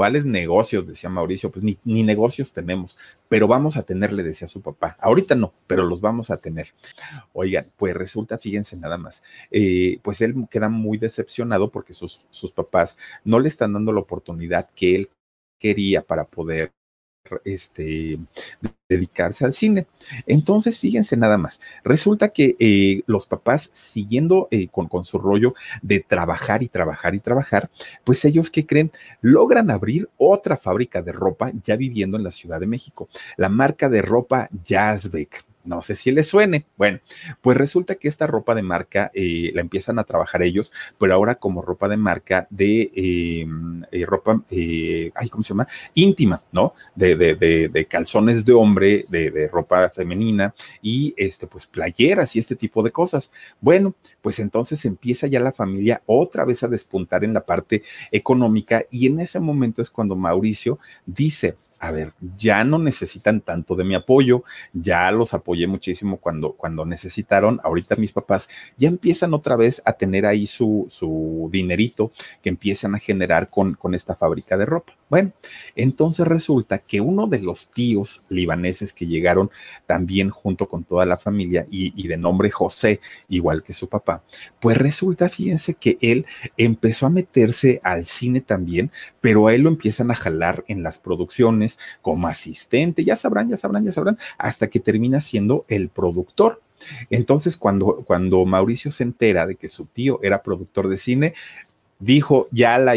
¿Cuáles negocios? Decía Mauricio. Pues ni, ni, negocios tenemos, pero vamos a tener, le decía su papá. Ahorita no, pero los vamos a tener. Oigan, pues resulta, fíjense nada más, eh, pues él queda muy decepcionado porque sus, sus papás no le están dando la oportunidad que él quería para poder este, dedicarse al cine. Entonces, fíjense nada más, resulta que eh, los papás, siguiendo eh, con, con, su rollo de trabajar y trabajar y trabajar, pues ellos que creen, logran abrir otra fábrica de ropa ya viviendo en la Ciudad de México, la marca de ropa Jazzbeck. No sé si les suene. Bueno, pues resulta que esta ropa de marca eh, la empiezan a trabajar ellos, pero ahora como ropa de marca de em, eh, ropa, eh, ay, ¿cómo se llama? Íntima, ¿no? De, de, de, de calzones de hombre, de, ropa femenina y este, pues playeras y este tipo de cosas. Bueno, pues entonces empieza ya la familia otra vez a despuntar en la parte económica y en ese momento es cuando Mauricio dice, a ver, ya no necesitan tanto de mi apoyo, ya los apoyé muchísimo cuando, cuando necesitaron, ahorita mis papás ya empiezan otra vez a tener ahí su, su dinerito que empiezan a generar con, con esta fábrica de ropa. Bueno, entonces resulta que uno de los tíos libaneses que llegaron también junto con toda la familia y, y, de nombre José, igual que su papá, pues resulta, fíjense que él empezó a meterse al cine también, pero a él lo empiezan a jalar en las producciones como asistente, ya sabrán, ya sabrán, ya sabrán, hasta que termina siendo el productor. Entonces, cuando, cuando Mauricio se entera de que su tío era productor de cine, dijo ya la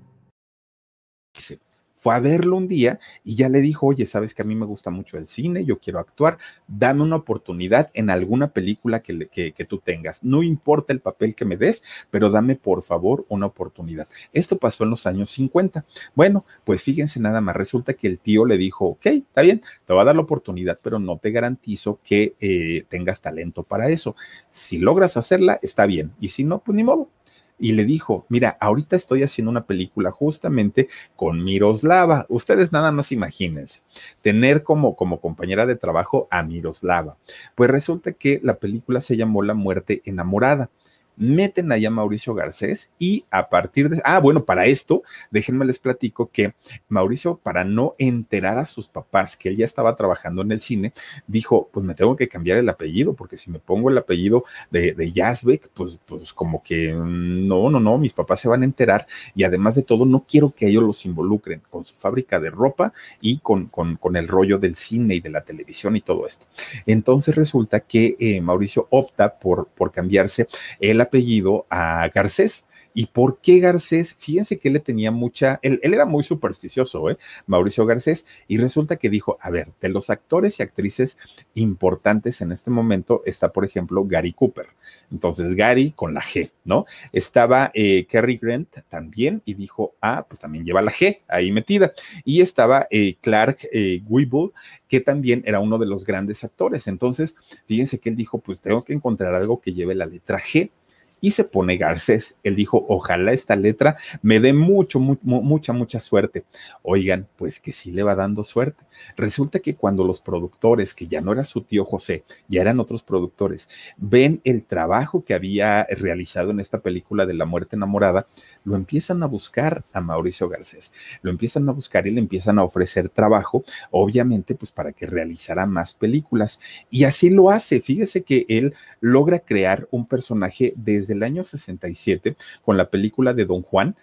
Fue a verlo un día y ya le dijo, oye, sabes que a mí me gusta mucho el cine, yo quiero actuar, dame una oportunidad en alguna película que, tú tengas. No importa el papel que me des, pero dame por favor una oportunidad. Esto pasó en los años 50. Bueno, pues fíjense nada más, resulta que el tío le dijo, ok, está bien, te voy a dar la oportunidad, pero no te garantizo que eh, tengas talento para eso. Si logras hacerla, está bien, y si no, pues ni modo y le dijo, mira, ahorita estoy haciendo una película justamente con Miroslava. Ustedes nada más imagínense, tener como, como compañera de trabajo a Miroslava. Pues resulta que la película se llamó La muerte enamorada meten allá a Mauricio Garcés y a partir de... Ah, bueno, para esto, déjenme les platico que Mauricio, para no enterar a sus papás que él ya estaba trabajando en el cine, dijo, pues me tengo que cambiar el apellido, porque si me pongo el apellido de, de Yazbek, pues, pues como que no, no, no, mis papás se van a enterar y además de todo, no quiero que ellos los involucren con su fábrica de ropa y con, con, con el rollo del cine y de la televisión y todo esto. Entonces resulta que eh, Mauricio opta por, por cambiarse el apellido a Garcés. ¿Y por qué Garcés? Fíjense que él tenía mucha, él, él, era muy supersticioso, ¿eh? Mauricio Garcés, y resulta que dijo, a ver, de los actores y actrices importantes en este momento está, por ejemplo, Gary Cooper. Entonces, Gary con la G, ¿no? Estaba eh, Grant también y dijo, ah, pues también lleva la G ahí metida. Y estaba eh, Clark eh, Weeble, que también era uno de los grandes actores. Entonces, fíjense que él dijo, pues tengo que encontrar algo que lleve la letra G y se pone Garcés. Él dijo, ojalá esta letra me dé mucho, mu mucha, mucha suerte. Oigan, pues que sí le va dando suerte. Resulta que cuando los productores, que ya no era su tío José, ya eran otros productores, ven el trabajo que había realizado en esta película de La muerte enamorada, lo empiezan a buscar a Mauricio Garcés. Lo empiezan a buscar y le empiezan a ofrecer trabajo, obviamente, pues para que realizara más películas. Y así lo hace. Fíjese que él logra crear un personaje desde el año 67 con la película de Don Juan,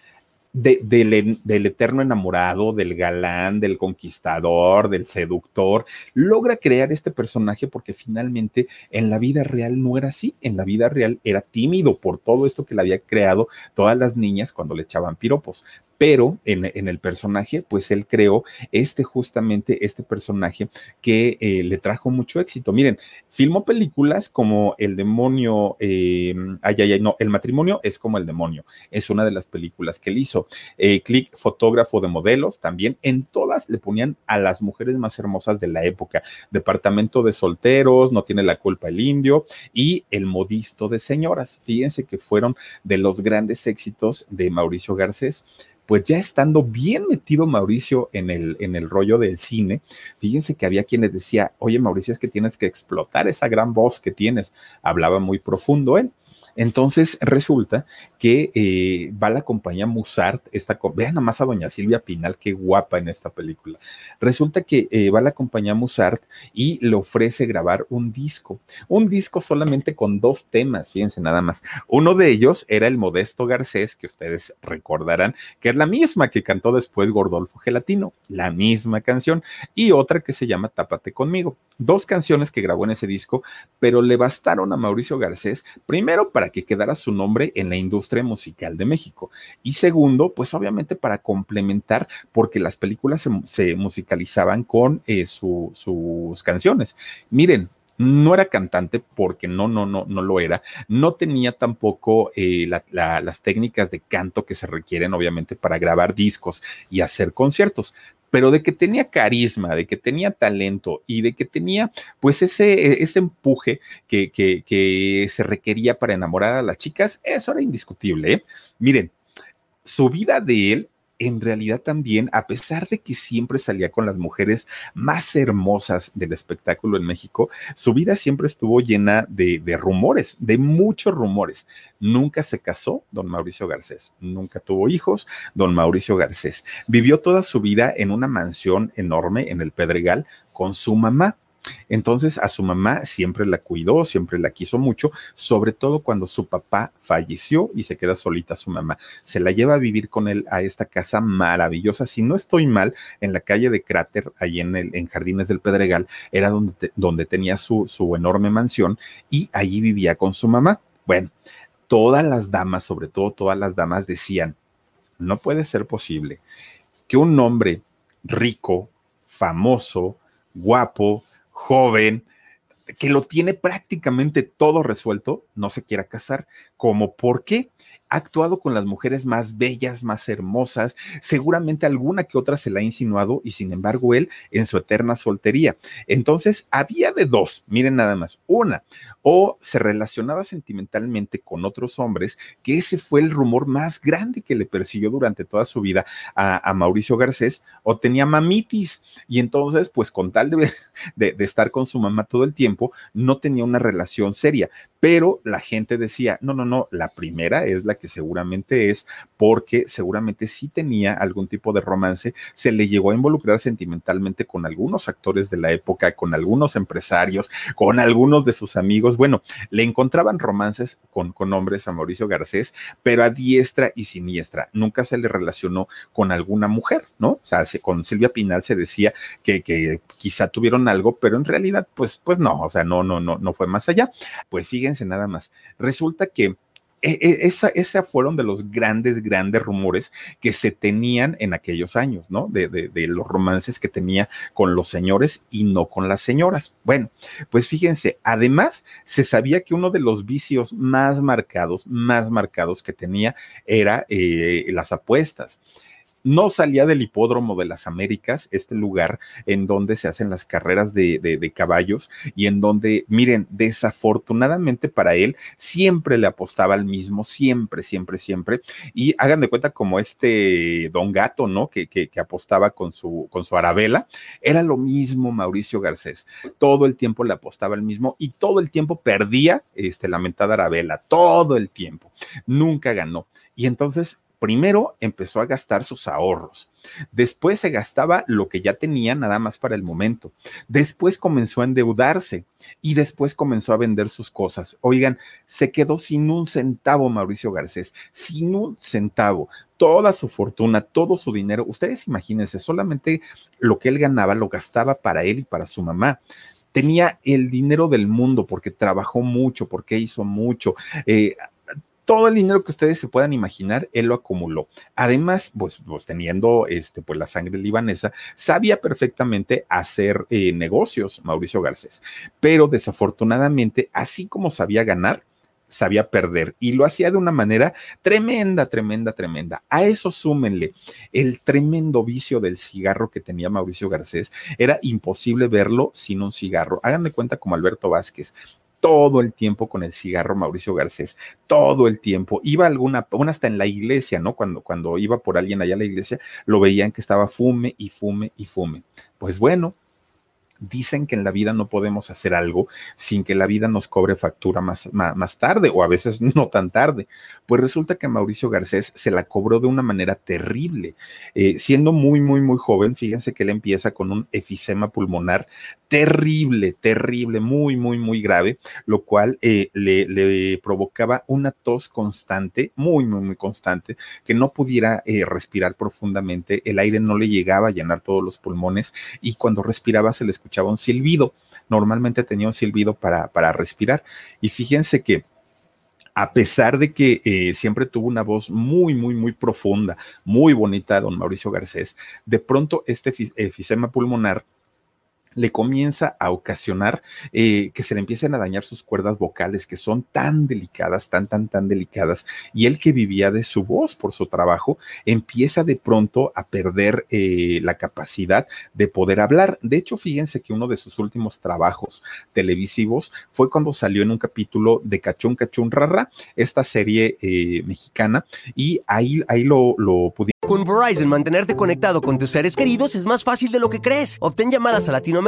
de, del, del, eterno enamorado, del galán, del conquistador, del seductor, logra crear este personaje porque finalmente en la vida real no era así, en la vida real era tímido por todo esto que le había creado todas las niñas cuando le echaban piropos, pero en, el personaje, pues él creó este justamente, este personaje que eh, le trajo mucho éxito. Miren, filmó películas como El demonio, eh, ay, ay, ay, no, El matrimonio es como el demonio, es una de las películas que él hizo. Eh, Click, fotógrafo de modelos, también en todas le ponían a las mujeres más hermosas de la época. Departamento de solteros, No tiene la culpa el indio y El modisto de señoras. Fíjense que fueron de los grandes éxitos de Mauricio Garcés pues ya estando bien metido Mauricio en el, en el rollo del cine, fíjense que había quien le decía, oye Mauricio, es que tienes que explotar esa gran voz que tienes. Hablaba muy profundo él. Entonces resulta que eh, va la compañía Musart, esta, vean nada más a doña Silvia Pinal, qué guapa en esta película. Resulta que eh, va la compañía Musart y le ofrece grabar un disco, un disco solamente con dos temas, fíjense nada más. Uno de ellos era el Modesto Garcés, que ustedes recordarán, que es la misma que cantó después Gordolfo Gelatino, la misma canción, y otra que se llama Tápate conmigo. Dos canciones que grabó en ese disco, pero le bastaron a Mauricio Garcés, primero para que quedara su nombre en la industria musical de México. Y segundo, pues obviamente para complementar, porque las películas se, musicalizaban con eh, su, sus canciones. Miren, no era cantante porque no, no, no, no lo era. No tenía tampoco eh, la, la, las técnicas de canto que se requieren, obviamente, para grabar discos y hacer conciertos pero de que tenía carisma, de que tenía talento y de que tenía pues ese, ese empuje que, que, que se requería para enamorar a las chicas, eso era indiscutible. ¿eh? Miren, su vida de él en realidad también, a pesar de que siempre salía con las mujeres más hermosas del espectáculo en México, su vida siempre estuvo llena de, rumores, de muchos rumores. Nunca se casó don Mauricio Garcés, nunca tuvo hijos don Mauricio Garcés. Vivió toda su vida en una mansión enorme en el Pedregal con su mamá entonces a su mamá siempre la cuidó, siempre la quiso mucho, sobre todo cuando su papá falleció y se queda solita su mamá. Se la lleva a vivir con él a esta casa maravillosa. Si no estoy mal, en la calle de Cráter, ahí en, el, en Jardines del Pedregal, era donde, donde tenía su, su enorme mansión y allí vivía con su mamá. Bueno, todas las damas, sobre todo todas las damas, decían, no puede ser posible que un hombre rico, famoso, guapo, joven, que lo tiene prácticamente todo resuelto, no se quiera casar. ¿Cómo por qué? ha actuado con las mujeres más bellas, más hermosas, seguramente alguna que otra se la ha insinuado y sin embargo él en su eterna soltería. Entonces, había de dos, miren nada más, una, o se relacionaba sentimentalmente con otros hombres, que ese fue el rumor más grande que le persiguió durante toda su vida a, Mauricio Garcés, o tenía mamitis, y entonces, pues con tal de, de estar con su mamá todo el tiempo, no tenía una relación seria, pero la gente decía, no, no, no, la primera es la que seguramente es porque seguramente sí tenía algún tipo de romance, se le llegó a involucrar sentimentalmente con algunos actores de la época, con algunos empresarios, con algunos de sus amigos. Bueno, le encontraban romances con, con hombres a Mauricio Garcés, pero a diestra y siniestra. Nunca se le relacionó con alguna mujer, ¿no? O sea, con Silvia Pinal se decía que, que quizá tuvieron algo, pero en realidad, pues, pues no, o sea, no, no, no, no fue más allá. Pues fíjense nada más. Resulta que esa, esa, fueron de los grandes, grandes rumores que se tenían en aquellos años, ¿no? De, de, de, los romances que tenía con los señores y no con las señoras. Bueno, pues fíjense, además se sabía que uno de los vicios más marcados, más marcados que tenía era eh, las apuestas no salía del hipódromo de las Américas, este lugar en donde se hacen las carreras de, caballos y en donde, miren, desafortunadamente para él, siempre le apostaba al mismo, siempre, siempre, siempre. Y hagan de cuenta como este don gato, ¿no? Que, apostaba con su, con su arabela, era lo mismo Mauricio Garcés. Todo el tiempo le apostaba al mismo y todo el tiempo perdía este, la mentada arabela, todo el tiempo. Nunca ganó. Y entonces primero empezó a gastar sus ahorros. Después se gastaba lo que ya tenía nada más para el momento. Después comenzó a endeudarse y después comenzó a vender sus cosas. Oigan, se quedó sin un centavo Mauricio Garcés, sin un centavo. Toda su fortuna, todo su dinero. Ustedes imagínense, solamente lo que él ganaba lo gastaba para él y para su mamá tenía el dinero del mundo porque trabajó mucho, porque hizo mucho. Eh, todo el dinero que ustedes se puedan imaginar, él lo acumuló. Además, pues, pues teniendo este, pues, la sangre libanesa, sabía perfectamente hacer eh, negocios, Mauricio Garcés. Pero desafortunadamente, así como sabía ganar, sabía perder y lo hacía de una manera tremenda, tremenda, tremenda. A eso súmenle el tremendo vicio del cigarro que tenía Mauricio Garcés. Era imposible verlo sin un cigarro. Háganme cuenta como Alberto Vázquez todo el tiempo con el cigarro Mauricio Garcés, todo el tiempo. Iba alguna, una hasta en la iglesia, ¿no? Cuando, cuando iba por alguien allá a la iglesia, lo veían que estaba fume y fume y fume. Pues bueno, dicen que en la vida no podemos hacer algo sin que la vida nos cobre factura más, más, tarde o a veces no tan tarde. Pues resulta que Mauricio Garcés se la cobró de una manera terrible. Eh, siendo muy, muy, muy joven, fíjense que él empieza con un efisema pulmonar terrible, terrible, muy, muy, muy grave, lo cual eh, le, provocaba una tos constante, muy, muy, muy constante, que no pudiera eh, respirar profundamente, el aire no le llegaba a llenar todos los pulmones y cuando respiraba se le un silbido. Normalmente tenía un silbido para, para respirar. Y fíjense que a pesar de que eh, siempre tuvo una voz muy, muy, muy profunda, muy bonita, don Mauricio Garcés, de pronto este efisema pulmonar le comienza a ocasionar eh, que se le empiecen a dañar sus cuerdas vocales, que son tan delicadas, tan, tan, tan delicadas, y él que vivía de su voz por su trabajo, empieza de pronto a perder eh, la capacidad de poder hablar. De hecho, fíjense que uno de sus últimos trabajos televisivos fue cuando salió en un capítulo de Cachún Cachún Rara, esta serie eh, mexicana, y ahí, ahí lo, lo. Con Verizon, mantenerte conectado con tus seres queridos es más fácil de lo que crees. Obtén llamadas a Latinoamérica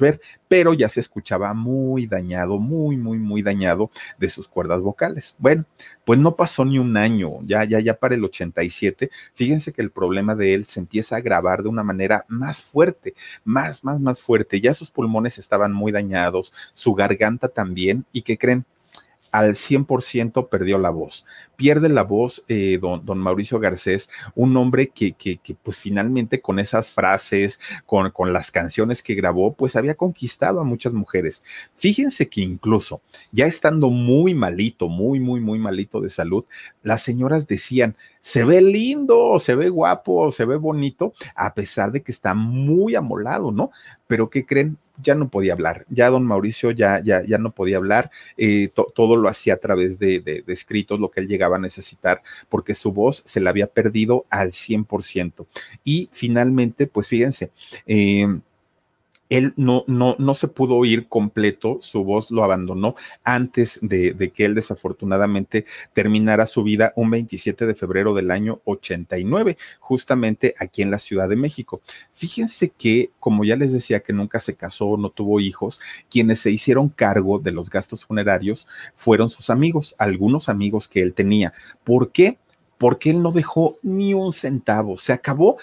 Ver, pero ya se escuchaba muy dañado, muy, muy, muy dañado de sus cuerdas vocales. Bueno, pues no pasó ni un año, ya, ya, ya para el 87, fíjense que el problema de él se empieza a agravar de una manera más fuerte, más, más, más fuerte. Ya sus pulmones estaban muy dañados, su garganta también, y que creen, al 100% perdió la voz. Pierde la voz eh, don, don, Mauricio Garcés, un hombre que, que, que, pues finalmente con esas frases, con, con las canciones que grabó, pues había conquistado a muchas mujeres. Fíjense que incluso ya estando muy malito, muy, muy, muy malito de salud, las señoras decían, se ve lindo, se ve guapo, se ve bonito, a pesar de que está muy amolado, ¿no? Pero ¿qué creen? Ya no podía hablar, ya don Mauricio ya, ya, ya no podía hablar, eh, to, todo lo hacía a través de, de, de, escritos, lo que él llegaba a necesitar, porque su voz se la había perdido al 100%. Y finalmente, pues fíjense, eh, él no, no, no se pudo oír completo, su voz lo abandonó antes de, de, que él desafortunadamente terminara su vida un 27 de febrero del año 89, justamente aquí en la Ciudad de México. Fíjense que, como ya les decía, que nunca se casó, no tuvo hijos, quienes se hicieron cargo de los gastos funerarios fueron sus amigos, algunos amigos que él tenía. ¿Por qué? Porque él no dejó ni un centavo, se acabó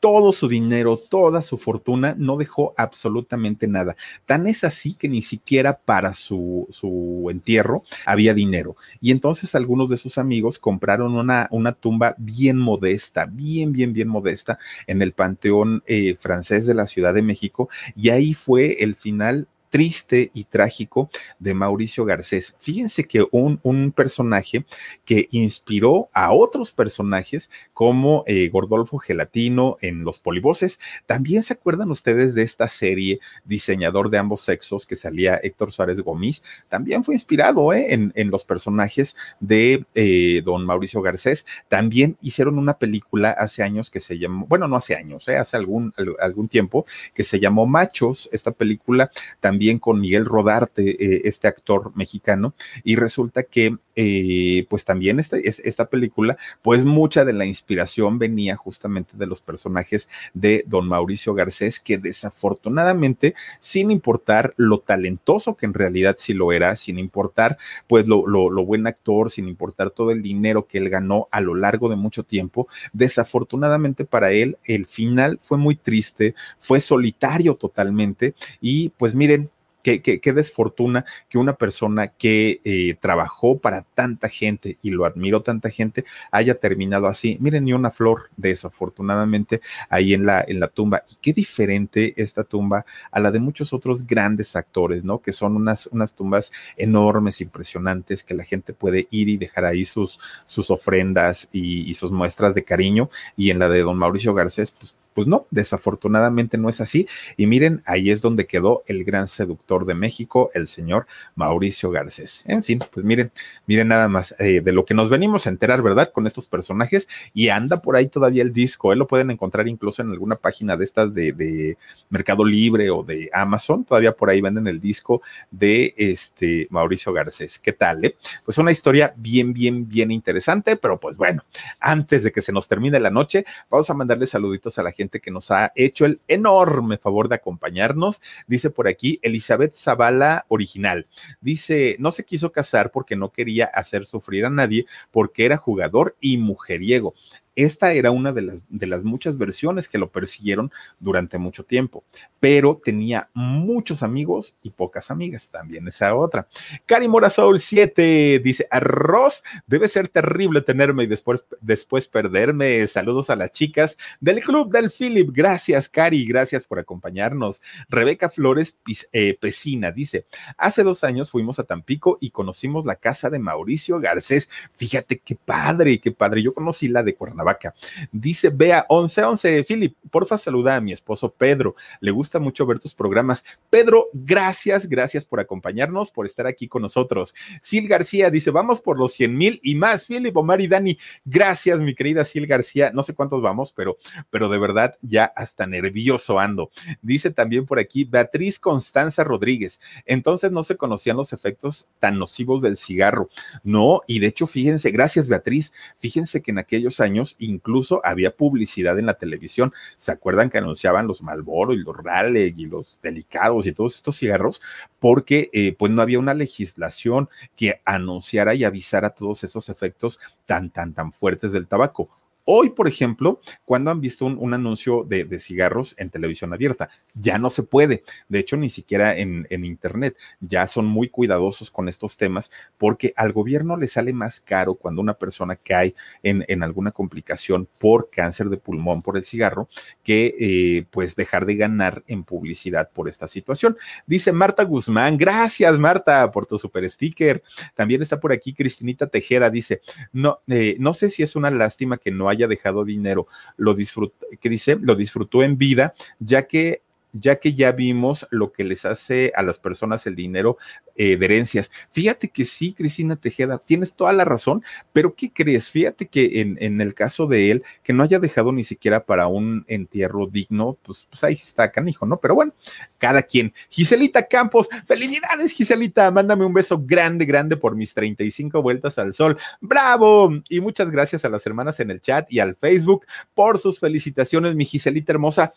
todo su dinero, toda su fortuna, no dejó absolutamente nada. Tan es así que ni siquiera para su, su entierro había dinero. Y entonces algunos de sus amigos compraron una, una tumba bien modesta, bien, bien, bien modesta en el Panteón eh, francés de la Ciudad de México. Y ahí fue el final triste y trágico de Mauricio Garcés. Fíjense que un, un personaje que inspiró a otros personajes como eh, Gordolfo Gelatino en Los Polivoces. También se acuerdan ustedes de esta serie Diseñador de ambos sexos que salía Héctor Suárez Gómez. También fue inspirado eh, en, en, los personajes de eh, don Mauricio Garcés. También hicieron una película hace años que se llamó, bueno, no hace años, hace algún, algún tiempo, que se llamó Machos. Esta película también también con Miguel Rodarte, eh, este actor mexicano, y resulta que eh, pues también esta, esta película, pues mucha de la inspiración venía justamente de los personajes de don Mauricio Garcés, que desafortunadamente, sin importar lo talentoso que en realidad sí lo era, sin importar pues lo, lo, lo buen actor, sin importar todo el dinero que él ganó a lo largo de mucho tiempo, desafortunadamente para él el final fue muy triste, fue solitario totalmente y pues miren, Qué, desfortuna que una persona que eh, trabajó para tanta gente y lo admiró tanta gente haya terminado así. Miren, ni una flor, desafortunadamente, ahí en la, en la tumba. Y qué diferente esta tumba a la de muchos otros grandes actores, ¿no? Que son unas, unas tumbas enormes, impresionantes, que la gente puede ir y dejar ahí sus, sus ofrendas y, y sus muestras de cariño. Y en la de don Mauricio Garcés, pues pues no, desafortunadamente no es así. Y miren, ahí es donde quedó el gran seductor de México, el señor Mauricio Garcés. En fin, pues miren, miren nada más eh, de lo que nos venimos a enterar, ¿verdad? Con estos personajes. Y anda por ahí todavía el disco, ¿eh? lo pueden encontrar incluso en alguna página de estas de, de Mercado Libre o de Amazon. Todavía por ahí venden el disco de este Mauricio Garcés. ¿Qué tal? Eh? Pues una historia bien, bien, bien interesante, pero pues bueno, antes de que se nos termine la noche, vamos a mandarle saluditos a la gente que nos ha hecho el enorme favor de acompañarnos. Dice por aquí Elizabeth Zavala original. Dice, no se quiso casar porque no quería hacer sufrir a nadie porque era jugador y mujeriego. Esta era una de las, de las muchas versiones que lo persiguieron durante mucho tiempo, pero tenía muchos amigos y pocas amigas, también esa otra. Cari Morasoul 7 dice, arroz, debe ser terrible tenerme y después, después perderme. Saludos a las chicas del Club del Philip. Gracias, Cari, gracias por acompañarnos. Rebeca Flores eh, Pesina dice, hace dos años fuimos a Tampico y conocimos la casa de Mauricio Garcés. Fíjate qué padre, qué padre. Yo conocí la de Cuernavaca vaca. Dice Bea 1111, Philip, porfa saluda a mi esposo Pedro. Le gusta mucho ver tus programas. Pedro, gracias, gracias por acompañarnos, por estar aquí con nosotros. Sil García dice, vamos por los 100 mil y más. Philip, Omar y Dani, gracias, mi querida Sil García. No sé cuántos vamos, pero, pero de verdad ya hasta nervioso ando. Dice también por aquí Beatriz Constanza Rodríguez. Entonces no se conocían los efectos tan nocivos del cigarro. No, y de hecho, fíjense, gracias Beatriz, fíjense que en aquellos años incluso había publicidad en la televisión. ¿Se acuerdan que anunciaban los Malboro y los Raleigh y los Delicados y todos estos cigarros? Porque eh, pues no había una legislación que anunciara y avisara todos esos efectos tan, tan, tan fuertes del tabaco. Hoy, por ejemplo, cuando han visto un, anuncio de, cigarros en televisión abierta, ya no se puede. De hecho, ni siquiera en, Internet. Ya son muy cuidadosos con estos temas porque al gobierno le sale más caro cuando una persona cae en, alguna complicación por cáncer de pulmón por el cigarro que eh, pues dejar de ganar en publicidad por esta situación. Dice Marta Guzmán, gracias Marta por tu super sticker. También está por aquí Cristinita Tejera, dice, no, eh, no sé si es una lástima que no haya haya dejado dinero, lo disfrutó, que dice, lo disfrutó en vida, ya que ya que ya vimos lo que les hace a las personas el dinero eh, de herencias. Fíjate que sí, Cristina Tejeda, tienes toda la razón, pero ¿qué crees? Fíjate que en, el caso de él, que no haya dejado ni siquiera para un entierro digno, pues, pues ahí está canijo, ¿no? Pero bueno, cada quien. Giselita Campos, felicidades, Giselita, mándame un beso grande, grande por mis 35 vueltas al sol. ¡Bravo! Y muchas gracias a las hermanas en el chat y al Facebook por sus felicitaciones, mi Giselita hermosa.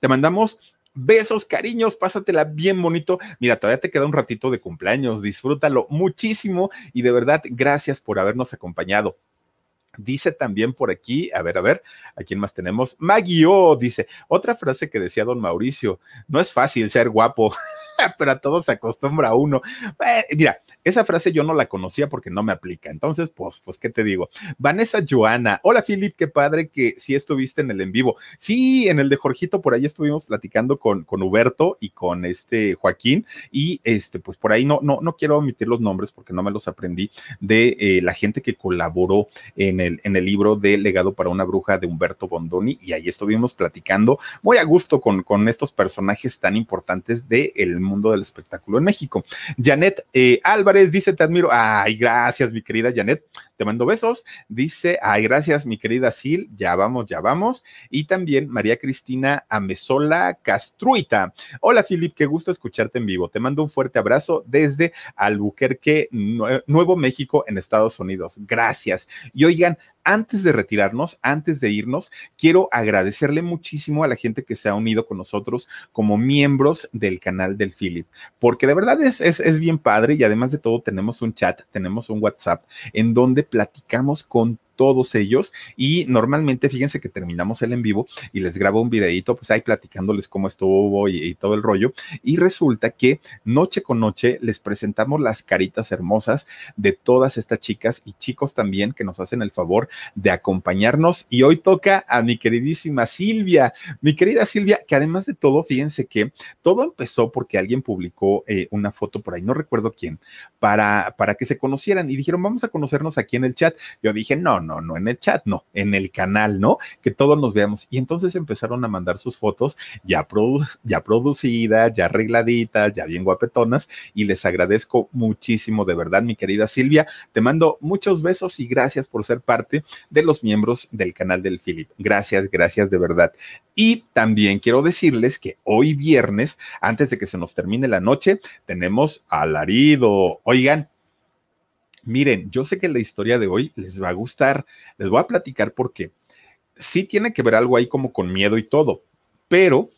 Te mandamos Besos, cariños, pásatela bien bonito. Mira, todavía te queda un ratito de cumpleaños, disfrútalo muchísimo y de verdad, gracias por habernos acompañado. Dice también por aquí, a ver, a ver, ¿a quién más tenemos? Maguio dice, otra frase que decía don Mauricio, no es fácil ser guapo. pero a todos se acostumbra uno. Eh, mira, esa frase yo no la conocía porque no me aplica. Entonces, pues, pues, ¿qué te digo? Vanessa Joana, hola Philip, qué padre que sí estuviste en el en vivo. Sí, en el de Jorgito, por ahí estuvimos platicando con, con Huberto y con este Joaquín. Y este, pues por ahí no, no, no quiero omitir los nombres porque no me los aprendí de eh, la gente que colaboró en el, en el libro de Legado para una bruja de Humberto Bondoni. Y ahí estuvimos platicando muy a gusto con, con estos personajes tan importantes del el mundo del espectáculo en México. Janet eh, Álvarez dice, te admiro. Ay, gracias, mi querida Janet. Te mando besos. Dice, ay, gracias, mi querida Sil. Ya vamos, ya vamos. Y también María Cristina Amesola Castruita. Hola, Filip, qué gusto escucharte en vivo. Te mando un fuerte abrazo desde Albuquerque, Nuevo México, en Estados Unidos. Gracias. Y oigan, antes de retirarnos, antes de irnos, quiero agradecerle muchísimo a la gente que se ha unido con nosotros como miembros del canal del Philip, porque de verdad es, es, es bien padre y además de todo tenemos un chat, tenemos un WhatsApp en donde platicamos con todos ellos y normalmente fíjense que terminamos el en vivo y les grabo un videito pues ahí platicándoles cómo estuvo y, todo el rollo y resulta que noche con noche les presentamos las caritas hermosas de todas estas chicas y chicos también que nos hacen el favor de acompañarnos y hoy toca a mi queridísima Silvia, mi querida Silvia, que además de todo, fíjense que todo empezó porque alguien publicó eh, una foto por ahí, no recuerdo quién, para, para que se conocieran y dijeron, vamos a conocernos aquí en el chat. Yo dije, no, no, no en el chat, no, en el canal, ¿no? Que todos nos veamos. Y entonces empezaron a mandar sus fotos ya, ya producidas, ya arregladitas, ya bien guapetonas y les agradezco muchísimo, de verdad, mi querida Silvia. Te mando muchos besos y gracias por ser parte de los miembros del canal del Philip. Gracias, gracias de verdad. Y también quiero decirles que hoy viernes, antes de que se nos termine la noche, tenemos alarido. Oigan, Miren, yo sé que la historia de hoy les va a gustar. Les voy a platicar porque sí tiene que ver algo ahí como con miedo y todo, pero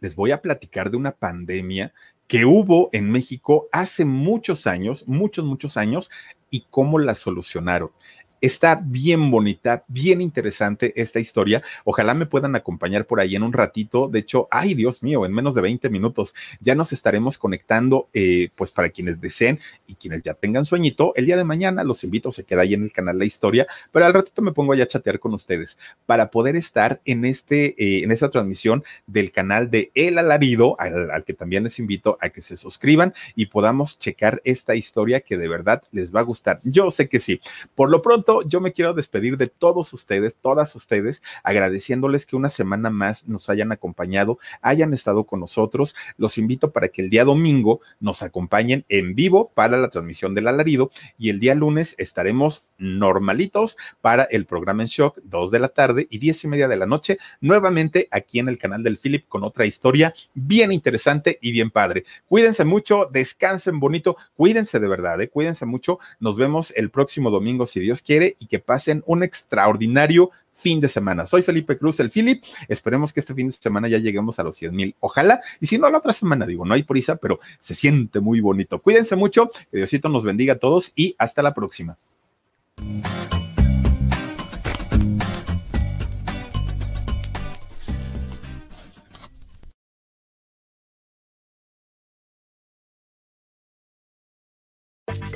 les voy a platicar de una pandemia que hubo en México hace muchos años, muchos, muchos años, y cómo la solucionaron. Está bien bonita, bien interesante esta historia. Ojalá me puedan acompañar por ahí en un ratito. De hecho, ay Dios mío, en menos de 20 minutos ya nos estaremos conectando, eh, pues para quienes deseen y quienes ya tengan sueñito, el día de mañana los invito, se queda ahí en el canal La Historia, pero al ratito me pongo ya a chatear con ustedes para poder estar en, este, eh, en esta transmisión del canal de El Alarido, al, al que también les invito a que se suscriban y podamos checar esta historia que de verdad les va a gustar. Yo sé que sí. Por lo pronto, yo me quiero despedir de todos ustedes, todas ustedes, agradeciéndoles que una semana más nos hayan acompañado, hayan estado con nosotros. Los invito para que el día domingo nos acompañen en vivo para la transmisión del alarido y el día lunes estaremos normalitos para el programa en shock, dos de la tarde y diez y media de la noche, nuevamente aquí en el canal del Philip con otra historia bien interesante y bien padre. Cuídense mucho, descansen bonito, cuídense de verdad, ¿eh? cuídense mucho. Nos vemos el próximo domingo si Dios quiere y que pasen un extraordinario fin de semana. Soy Felipe Cruz, el Philip. Esperemos que este fin de semana ya lleguemos a los 100 mil. Ojalá. Y si no, la otra semana, digo, no hay prisa, pero se siente muy bonito. Cuídense mucho, que Diosito nos bendiga a todos y hasta la próxima.